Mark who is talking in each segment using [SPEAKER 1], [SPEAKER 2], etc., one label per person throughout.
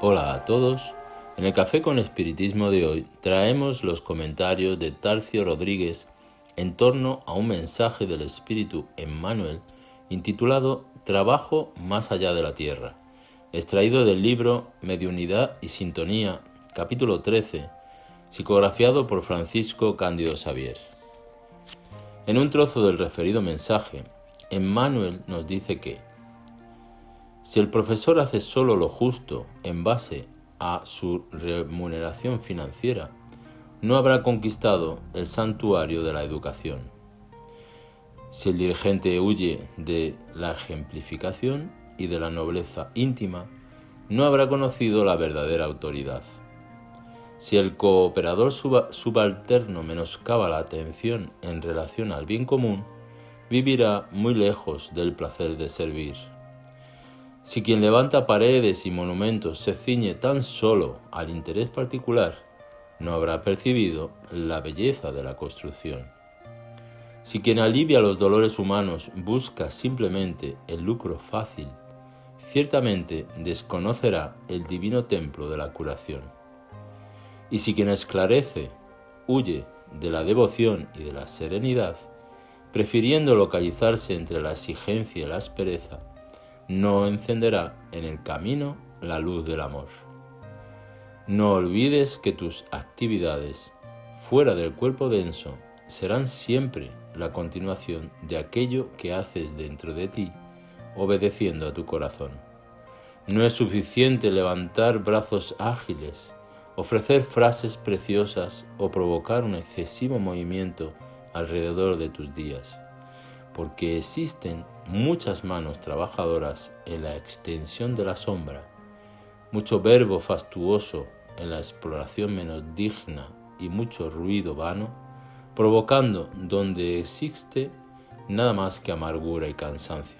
[SPEAKER 1] Hola a todos. En el Café con Espiritismo de hoy traemos los comentarios de Tarcio Rodríguez en torno a un mensaje del Espíritu Emmanuel intitulado Trabajo más allá de la Tierra, extraído del libro Mediunidad y Sintonía, capítulo 13, psicografiado por Francisco Cándido Xavier. En un trozo del referido mensaje, Emmanuel nos dice que si el profesor hace solo lo justo en base a su remuneración financiera, no habrá conquistado el santuario de la educación. Si el dirigente huye de la ejemplificación y de la nobleza íntima, no habrá conocido la verdadera autoridad. Si el cooperador subalterno menoscaba la atención en relación al bien común, vivirá muy lejos del placer de servir. Si quien levanta paredes y monumentos se ciñe tan solo al interés particular, no habrá percibido la belleza de la construcción. Si quien alivia los dolores humanos busca simplemente el lucro fácil, ciertamente desconocerá el divino templo de la curación. Y si quien esclarece huye de la devoción y de la serenidad, prefiriendo localizarse entre la exigencia y la aspereza, no encenderá en el camino la luz del amor. No olvides que tus actividades fuera del cuerpo denso serán siempre la continuación de aquello que haces dentro de ti, obedeciendo a tu corazón. No es suficiente levantar brazos ágiles, ofrecer frases preciosas o provocar un excesivo movimiento alrededor de tus días porque existen muchas manos trabajadoras en la extensión de la sombra, mucho verbo fastuoso en la exploración menos digna y mucho ruido vano, provocando donde existe nada más que amargura y cansancio.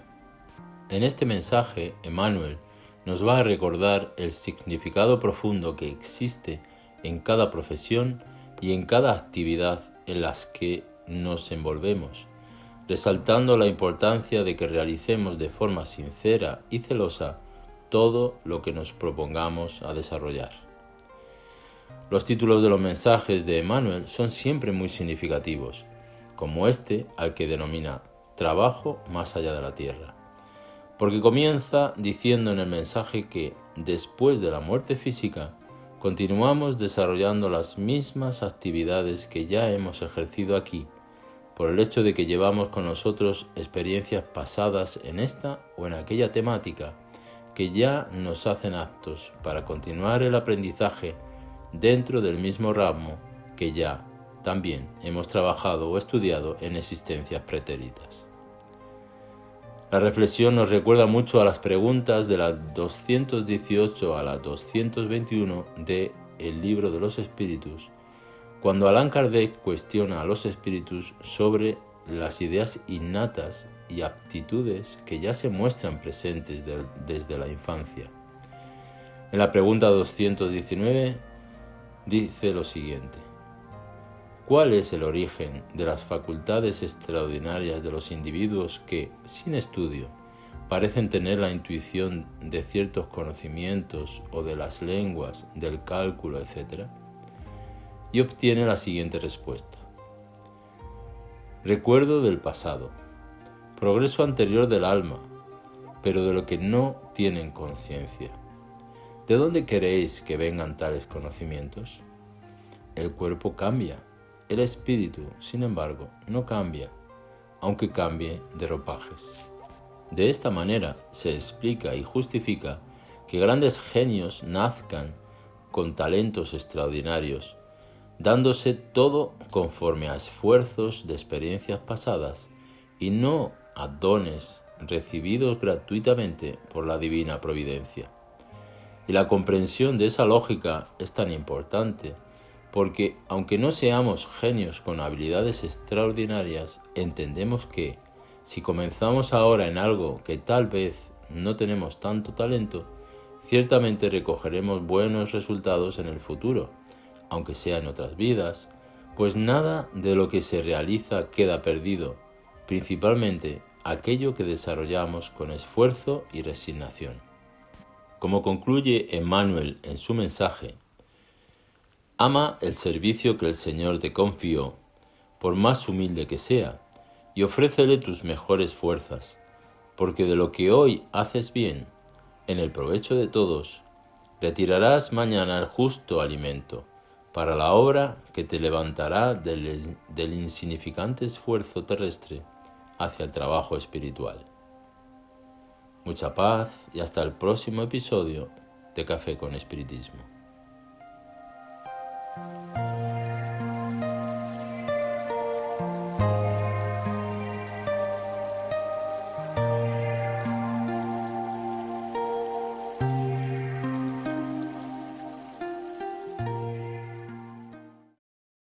[SPEAKER 1] En este mensaje, Emmanuel nos va a recordar el significado profundo que existe en cada profesión y en cada actividad en las que nos envolvemos resaltando la importancia de que realicemos de forma sincera y celosa todo lo que nos propongamos a desarrollar. Los títulos de los mensajes de Emmanuel son siempre muy significativos, como este al que denomina Trabajo más allá de la tierra, porque comienza diciendo en el mensaje que después de la muerte física continuamos desarrollando las mismas actividades que ya hemos ejercido aquí por el hecho de que llevamos con nosotros experiencias pasadas en esta o en aquella temática que ya nos hacen aptos para continuar el aprendizaje dentro del mismo ramo que ya también hemos trabajado o estudiado en existencias pretéritas. La reflexión nos recuerda mucho a las preguntas de la 218 a la 221 de El libro de los espíritus cuando Allan Kardec cuestiona a los espíritus sobre las ideas innatas y aptitudes que ya se muestran presentes desde la infancia. En la pregunta 219 dice lo siguiente. ¿Cuál es el origen de las facultades extraordinarias de los individuos que, sin estudio, parecen tener la intuición de ciertos conocimientos o de las lenguas, del cálculo, etcétera? Y obtiene la siguiente respuesta. Recuerdo del pasado, progreso anterior del alma, pero de lo que no tienen conciencia. ¿De dónde queréis que vengan tales conocimientos? El cuerpo cambia, el espíritu, sin embargo, no cambia, aunque cambie de ropajes. De esta manera se explica y justifica que grandes genios nazcan con talentos extraordinarios dándose todo conforme a esfuerzos de experiencias pasadas y no a dones recibidos gratuitamente por la divina providencia. Y la comprensión de esa lógica es tan importante porque aunque no seamos genios con habilidades extraordinarias, entendemos que si comenzamos ahora en algo que tal vez no tenemos tanto talento, ciertamente recogeremos buenos resultados en el futuro aunque sea en otras vidas, pues nada de lo que se realiza queda perdido, principalmente aquello que desarrollamos con esfuerzo y resignación. Como concluye Emmanuel en su mensaje, ama el servicio que el Señor te confió, por más humilde que sea, y ofrécele tus mejores fuerzas, porque de lo que hoy haces bien, en el provecho de todos, retirarás mañana el justo alimento para la obra que te levantará del, del insignificante esfuerzo terrestre hacia el trabajo espiritual. Mucha paz y hasta el próximo episodio de Café con Espiritismo.